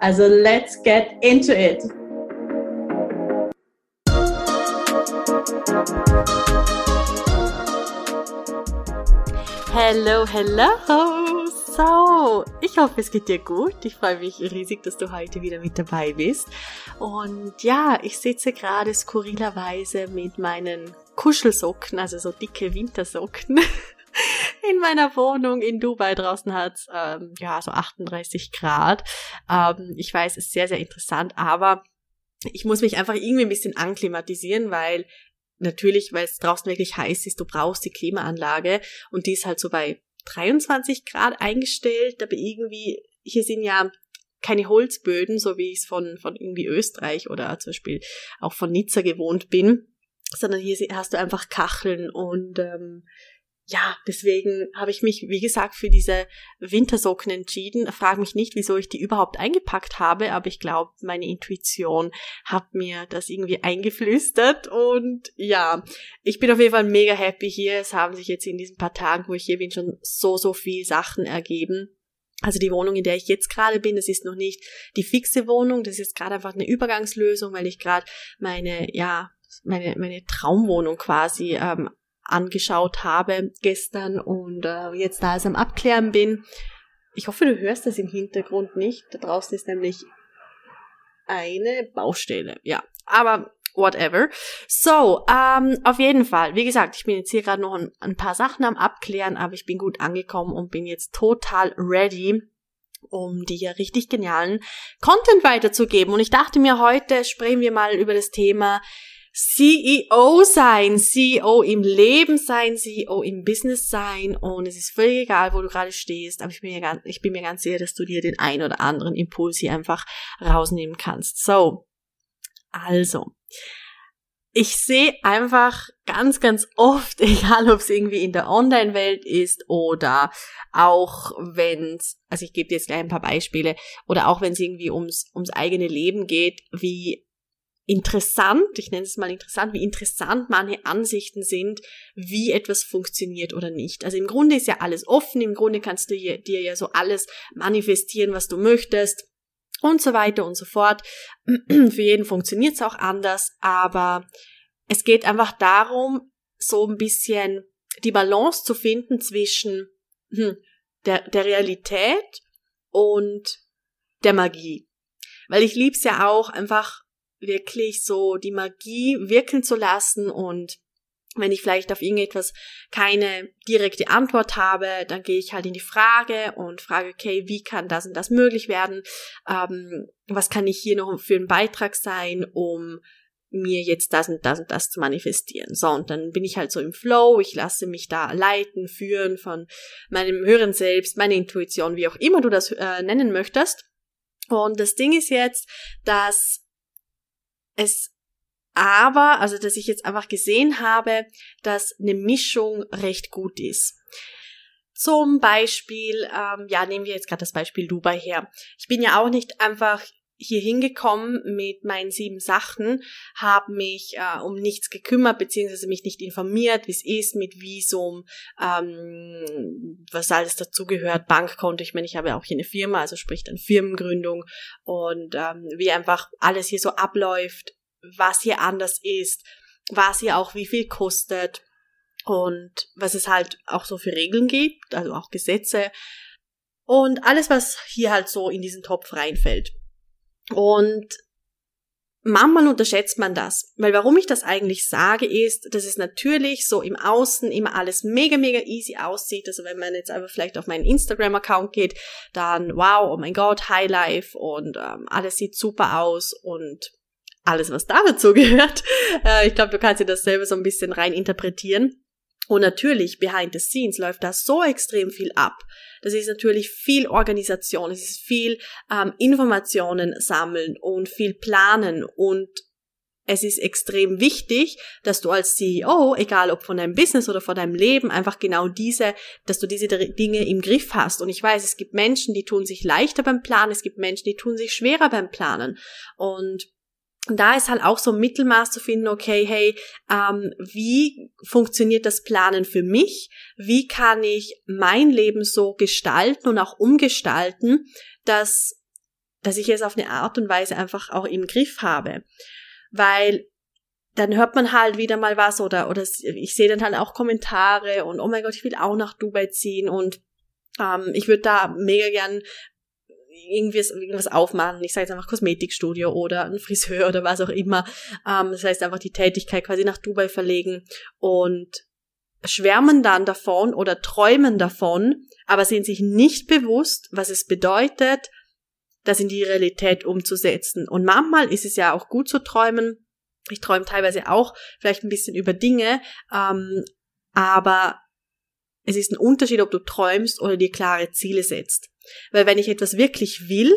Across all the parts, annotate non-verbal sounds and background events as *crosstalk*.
Also let's get into it! Hello, hello! So, ich hoffe, es geht dir gut. Ich freue mich riesig, dass du heute wieder mit dabei bist. Und ja, ich sitze gerade skurrilerweise mit meinen Kuschelsocken, also so dicke Wintersocken, *laughs* in meiner Wohnung in Dubai. Draußen hat ähm, ja so 38 Grad. Ähm, ich weiß, es ist sehr, sehr interessant, aber ich muss mich einfach irgendwie ein bisschen anklimatisieren, weil natürlich, weil es draußen wirklich heiß ist, du brauchst die Klimaanlage und die ist halt so bei 23 Grad eingestellt, aber irgendwie, hier sind ja keine Holzböden, so wie ich es von, von irgendwie Österreich oder zum Beispiel auch von Nizza gewohnt bin, sondern hier hast du einfach Kacheln und ähm, ja, deswegen habe ich mich, wie gesagt, für diese Wintersocken entschieden. Frag mich nicht, wieso ich die überhaupt eingepackt habe, aber ich glaube, meine Intuition hat mir das irgendwie eingeflüstert. Und ja, ich bin auf jeden Fall mega happy hier. Es haben sich jetzt in diesen paar Tagen, wo ich hier bin, schon so, so viel Sachen ergeben. Also die Wohnung, in der ich jetzt gerade bin, das ist noch nicht die fixe Wohnung, das ist jetzt gerade einfach eine Übergangslösung, weil ich gerade meine, ja, meine, meine Traumwohnung quasi ähm, angeschaut habe gestern und äh, jetzt da es am Abklären bin. Ich hoffe, du hörst das im Hintergrund nicht. Da draußen ist nämlich eine Baustelle. Ja, aber whatever. So, ähm, auf jeden Fall. Wie gesagt, ich bin jetzt hier gerade noch ein, ein paar Sachen am Abklären, aber ich bin gut angekommen und bin jetzt total ready um dir richtig genialen Content weiterzugeben. Und ich dachte mir, heute sprechen wir mal über das Thema CEO sein, CEO im Leben sein, CEO im Business sein. Und es ist völlig egal, wo du gerade stehst, aber ich bin, mir ganz, ich bin mir ganz sicher, dass du dir den ein oder anderen Impuls hier einfach rausnehmen kannst. So, also, ich sehe einfach ganz, ganz oft, *laughs* egal ob es irgendwie in der Online-Welt ist oder auch wenn also ich gebe dir jetzt gleich ein paar Beispiele, oder auch wenn es irgendwie ums, ums eigene Leben geht, wie interessant, ich nenne es mal interessant, wie interessant manche Ansichten sind, wie etwas funktioniert oder nicht. Also im Grunde ist ja alles offen, im Grunde kannst du dir ja so alles manifestieren, was du möchtest und so weiter und so fort. *clears throat* Für jeden funktioniert es auch anders, aber es geht einfach darum, so ein bisschen die Balance zu finden zwischen hm, der, der Realität und der Magie. Weil ich lieb's ja auch einfach wirklich so die Magie wirken zu lassen und wenn ich vielleicht auf irgendetwas keine direkte Antwort habe, dann gehe ich halt in die Frage und frage, okay, wie kann das und das möglich werden? Ähm, was kann ich hier noch für einen Beitrag sein, um mir jetzt das und das und das zu manifestieren. So, und dann bin ich halt so im Flow, ich lasse mich da leiten, führen von meinem höheren Selbst, meine Intuition, wie auch immer du das äh, nennen möchtest. Und das Ding ist jetzt, dass es aber, also dass ich jetzt einfach gesehen habe, dass eine Mischung recht gut ist. Zum Beispiel, ähm, ja, nehmen wir jetzt gerade das Beispiel Dubai her. Ich bin ja auch nicht einfach hier hingekommen mit meinen sieben Sachen, habe mich äh, um nichts gekümmert, beziehungsweise mich nicht informiert, wie es ist mit Visum, ähm, was alles dazugehört, Bankkonto. Ich meine, ich habe ja auch hier eine Firma, also sprich dann Firmengründung und ähm, wie einfach alles hier so abläuft, was hier anders ist, was hier auch wie viel kostet und was es halt auch so für Regeln gibt, also auch Gesetze und alles, was hier halt so in diesen Topf reinfällt. Und manchmal unterschätzt man das. Weil warum ich das eigentlich sage, ist, dass es natürlich so im Außen immer alles mega, mega easy aussieht. Also wenn man jetzt einfach vielleicht auf meinen Instagram-Account geht, dann wow, oh mein Gott, Highlife und ähm, alles sieht super aus und alles, was da dazu *laughs* gehört. Äh, ich glaube, du kannst dir das selber so ein bisschen rein interpretieren. Und natürlich, behind the scenes läuft da so extrem viel ab. Das ist natürlich viel Organisation, es ist viel ähm, Informationen sammeln und viel planen und es ist extrem wichtig, dass du als CEO, egal ob von deinem Business oder von deinem Leben, einfach genau diese, dass du diese Dinge im Griff hast. Und ich weiß, es gibt Menschen, die tun sich leichter beim Planen, es gibt Menschen, die tun sich schwerer beim Planen. Und da ist halt auch so ein Mittelmaß zu finden, okay, hey, ähm, wie funktioniert das Planen für mich? Wie kann ich mein Leben so gestalten und auch umgestalten, dass, dass ich es auf eine Art und Weise einfach auch im Griff habe? Weil dann hört man halt wieder mal was oder, oder ich sehe dann halt auch Kommentare und oh mein Gott, ich will auch nach Dubai ziehen und ähm, ich würde da mega gern irgendwie irgendwas aufmachen. Ich sage jetzt einfach Kosmetikstudio oder ein Friseur oder was auch immer. Ähm, das heißt einfach die Tätigkeit quasi nach Dubai verlegen und schwärmen dann davon oder träumen davon, aber sind sich nicht bewusst, was es bedeutet, das in die Realität umzusetzen. Und manchmal ist es ja auch gut zu träumen. Ich träume teilweise auch vielleicht ein bisschen über Dinge, ähm, aber es ist ein Unterschied, ob du träumst oder dir klare Ziele setzt. Weil wenn ich etwas wirklich will,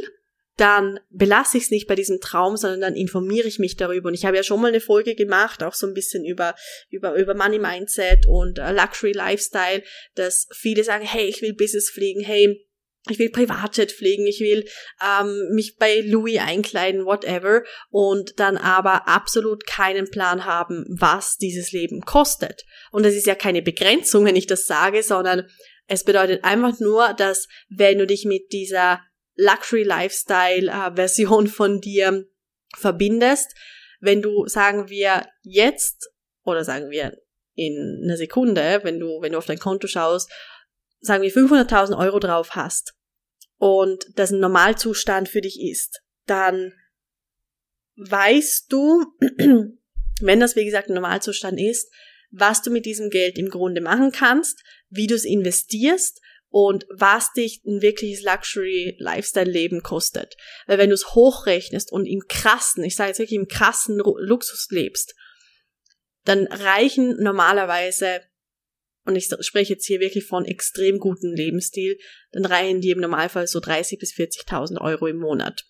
dann belasse ich es nicht bei diesem Traum, sondern dann informiere ich mich darüber. Und ich habe ja schon mal eine Folge gemacht, auch so ein bisschen über, über, über Money Mindset und uh, Luxury Lifestyle, dass viele sagen, hey, ich will Business fliegen, hey, ich will Privatjet fliegen, ich will ähm, mich bei Louis einkleiden, whatever, und dann aber absolut keinen Plan haben, was dieses Leben kostet. Und das ist ja keine Begrenzung, wenn ich das sage, sondern es bedeutet einfach nur, dass wenn du dich mit dieser Luxury Lifestyle äh, Version von dir verbindest, wenn du, sagen wir, jetzt oder sagen wir in einer Sekunde, wenn du, wenn du auf dein Konto schaust, sagen wir 500.000 Euro drauf hast und das ein Normalzustand für dich ist, dann weißt du, *clears throat* wenn das wie gesagt ein Normalzustand ist, was du mit diesem Geld im Grunde machen kannst, wie du es investierst und was dich ein wirkliches Luxury-Lifestyle-Leben kostet. Weil wenn du es hochrechnest und im krassen, ich sage jetzt wirklich im krassen Luxus lebst, dann reichen normalerweise, und ich spreche jetzt hier wirklich von extrem gutem Lebensstil, dann reichen dir im Normalfall so 30 bis 40.000 Euro im Monat.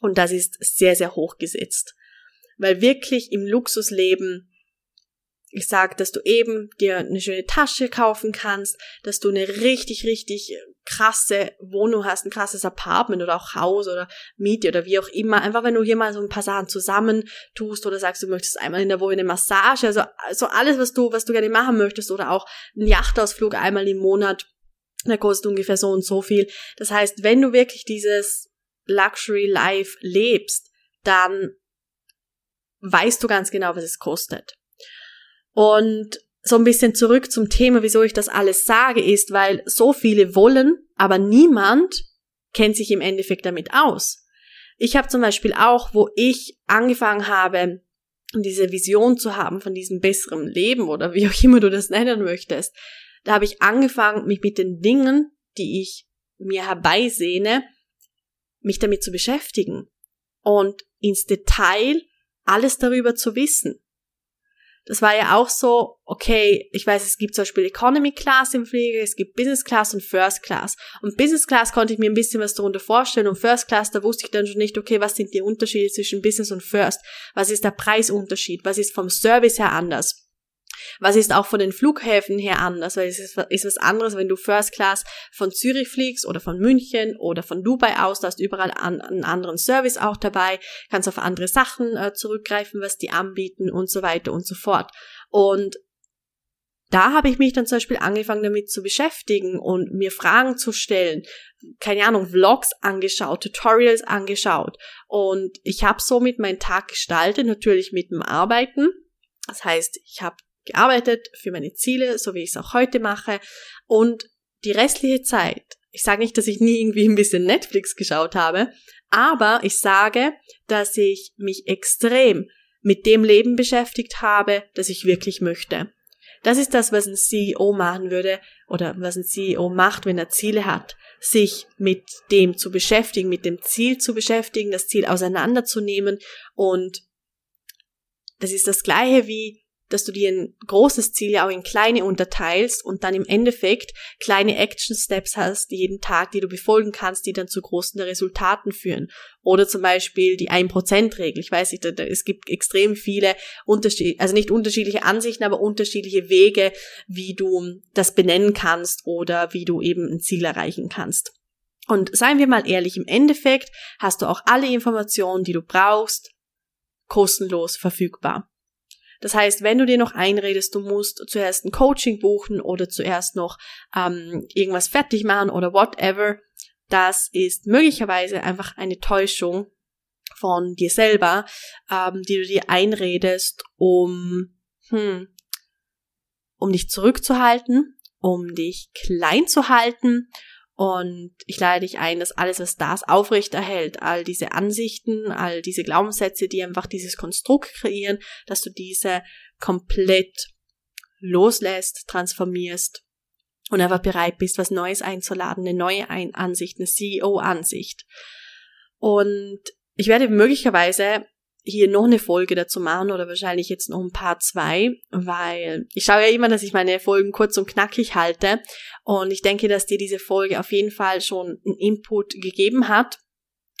Und das ist sehr, sehr hoch gesetzt. Weil wirklich im Luxusleben ich sag, dass du eben dir eine schöne Tasche kaufen kannst, dass du eine richtig, richtig krasse Wohnung hast, ein krasses Apartment oder auch Haus oder Miete oder wie auch immer. Einfach wenn du hier mal so ein paar Sachen zusammen tust oder sagst, du möchtest einmal in der Woche eine Massage, also, also alles, was du, was du gerne machen möchtest oder auch einen Yachtausflug einmal im Monat, der kostet ungefähr so und so viel. Das heißt, wenn du wirklich dieses Luxury Life lebst, dann weißt du ganz genau, was es kostet. Und so ein bisschen zurück zum Thema, wieso ich das alles sage, ist, weil so viele wollen, aber niemand kennt sich im Endeffekt damit aus. Ich habe zum Beispiel auch, wo ich angefangen habe, diese Vision zu haben von diesem besseren Leben oder wie auch immer du das nennen möchtest, da habe ich angefangen, mich mit den Dingen, die ich mir herbeisehne, mich damit zu beschäftigen und ins Detail alles darüber zu wissen das war ja auch so, okay, ich weiß, es gibt zum Beispiel Economy Class im Flieger, es gibt Business Class und First Class. Und Business Class konnte ich mir ein bisschen was darunter vorstellen und First Class, da wusste ich dann schon nicht, okay, was sind die Unterschiede zwischen Business und First? Was ist der Preisunterschied? Was ist vom Service her anders? Was ist auch von den Flughäfen her anders? Weil es ist, ist was anderes, wenn du First Class von Zürich fliegst oder von München oder von Dubai aus, da hast du überall an, einen anderen Service auch dabei, kannst auf andere Sachen äh, zurückgreifen, was die anbieten und so weiter und so fort. Und da habe ich mich dann zum Beispiel angefangen damit zu beschäftigen und mir Fragen zu stellen, keine Ahnung, Vlogs angeschaut, Tutorials angeschaut und ich habe somit meinen Tag gestaltet, natürlich mit dem Arbeiten. Das heißt, ich habe gearbeitet für meine Ziele, so wie ich es auch heute mache. Und die restliche Zeit, ich sage nicht, dass ich nie irgendwie ein bisschen Netflix geschaut habe, aber ich sage, dass ich mich extrem mit dem Leben beschäftigt habe, das ich wirklich möchte. Das ist das, was ein CEO machen würde oder was ein CEO macht, wenn er Ziele hat. Sich mit dem zu beschäftigen, mit dem Ziel zu beschäftigen, das Ziel auseinanderzunehmen und das ist das gleiche wie dass du dir ein großes Ziel ja auch in kleine unterteilst und dann im Endeffekt kleine Action Steps hast jeden Tag, die du befolgen kannst, die dann zu großen Resultaten führen. Oder zum Beispiel die 1%-Regel. Ich weiß nicht, es gibt extrem viele unterschiedliche, also nicht unterschiedliche Ansichten, aber unterschiedliche Wege, wie du das benennen kannst oder wie du eben ein Ziel erreichen kannst. Und seien wir mal ehrlich, im Endeffekt hast du auch alle Informationen, die du brauchst, kostenlos verfügbar. Das heißt, wenn du dir noch einredest, du musst zuerst ein Coaching buchen oder zuerst noch ähm, irgendwas fertig machen oder whatever, das ist möglicherweise einfach eine Täuschung von dir selber, ähm, die du dir einredest, um, hm, um dich zurückzuhalten, um dich klein zu halten und ich lade dich ein, dass alles, was das aufrechterhält, all diese Ansichten, all diese Glaubenssätze, die einfach dieses Konstrukt kreieren, dass du diese komplett loslässt, transformierst und einfach bereit bist, was Neues einzuladen, eine neue Ansicht, eine CEO-Ansicht. Und ich werde möglicherweise hier noch eine Folge dazu machen oder wahrscheinlich jetzt noch ein paar zwei, weil ich schaue ja immer, dass ich meine Folgen kurz und knackig halte. Und ich denke, dass dir diese Folge auf jeden Fall schon einen Input gegeben hat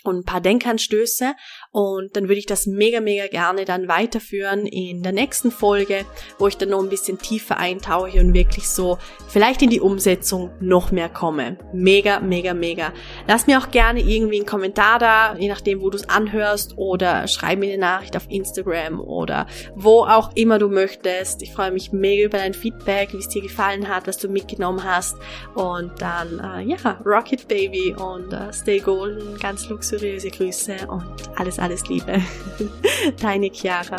und ein paar Denkanstöße und dann würde ich das mega, mega gerne dann weiterführen in der nächsten Folge, wo ich dann noch ein bisschen tiefer eintauche und wirklich so vielleicht in die Umsetzung noch mehr komme. Mega, mega, mega. Lass mir auch gerne irgendwie einen Kommentar da, je nachdem, wo du es anhörst oder schreib mir eine Nachricht auf Instagram oder wo auch immer du möchtest. Ich freue mich mega über dein Feedback, wie es dir gefallen hat, was du mitgenommen hast und dann, äh, ja, Rocket Baby und äh, Stay Golden, ganz luxuriös luxuriöse Grüße und alles, alles Liebe. *laughs* Deine Chiara.